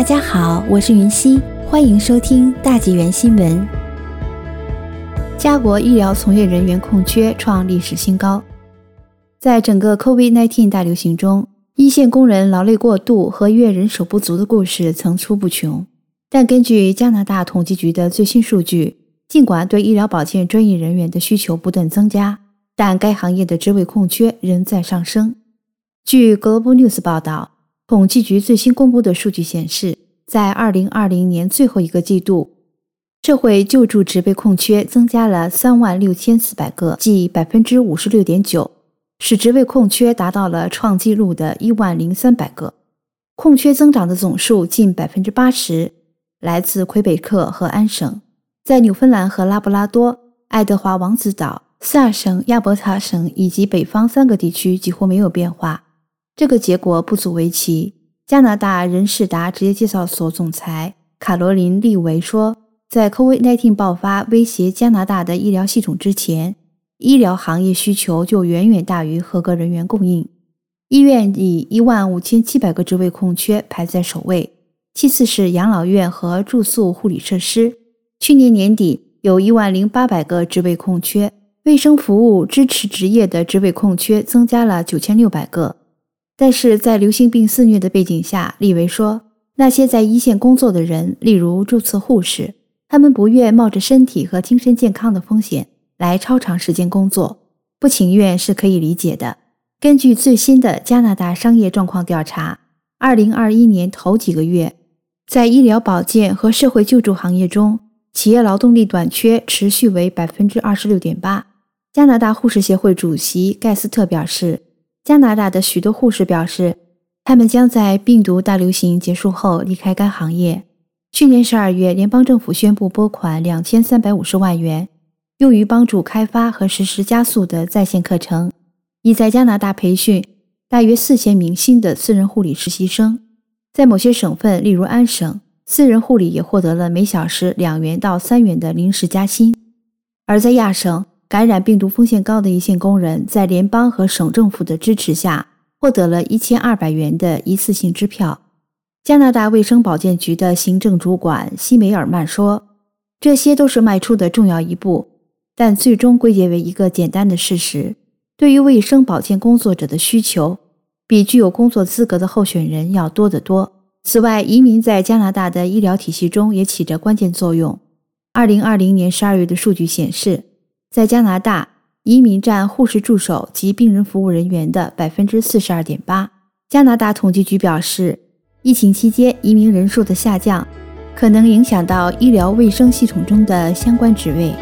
大家好，我是云溪，欢迎收听大纪元新闻。家国医疗从业人员空缺创历史新高。在整个 COVID-19 大流行中，一线工人劳累过度和医院人手不足的故事层出不穷。但根据加拿大统计局的最新数据，尽管对医疗保健专业人员的需求不断增加，但该行业的职位空缺仍在上升。据 Global News 报道，统计局最新公布的数据显示，在2020年最后一个季度，社会救助职位空缺增加了3万6千4百个，即56.9%，使职位空缺达到了创纪录的1万零300个。空缺增长的总数近80%来自魁北克和安省，在纽芬兰和拉布拉多、爱德华王子岛、萨省、亚伯塔省以及北方三个地区几乎没有变化。这个结果不足为奇。加拿大人事达职业介绍所总裁卡罗琳·利维说：“在 COVID-19 爆发威胁加拿大的医疗系统之前，医疗行业需求就远远大于合格人员供应。医院以一万五千七百个职位空缺排在首位，其次是养老院和住宿护理设施。去年年底有一万零八百个职位空缺，卫生服务支持职业的职位空缺增加了九千六百个。”但是在流行病肆虐的背景下，利维说，那些在一线工作的人，例如注册护士，他们不愿冒着身体和精神健康的风险来超长时间工作，不情愿是可以理解的。根据最新的加拿大商业状况调查，二零二一年头几个月，在医疗保健和社会救助行业中，企业劳动力短缺持续为百分之二十六点八。加拿大护士协会主席盖斯特表示。加拿大的许多护士表示，他们将在病毒大流行结束后离开该行业。去年十二月，联邦政府宣布拨款两千三百五十万元，用于帮助开发和实施加速的在线课程，以在加拿大培训大约四千名新的私人护理实习生。在某些省份，例如安省，私人护理也获得了每小时两元到三元的临时加薪。而在亚省，感染病毒风险高的一线工人，在联邦和省政府的支持下，获得了一千二百元的一次性支票。加拿大卫生保健局的行政主管西梅尔曼说：“这些都是迈出的重要一步，但最终归结为一个简单的事实：对于卫生保健工作者的需求，比具有工作资格的候选人要多得多。此外，移民在加拿大的医疗体系中也起着关键作用。二零二零年十二月的数据显示。”在加拿大，移民占护士助手及病人服务人员的百分之四十二点八。加拿大统计局表示，疫情期间移民人数的下降，可能影响到医疗卫生系统中的相关职位。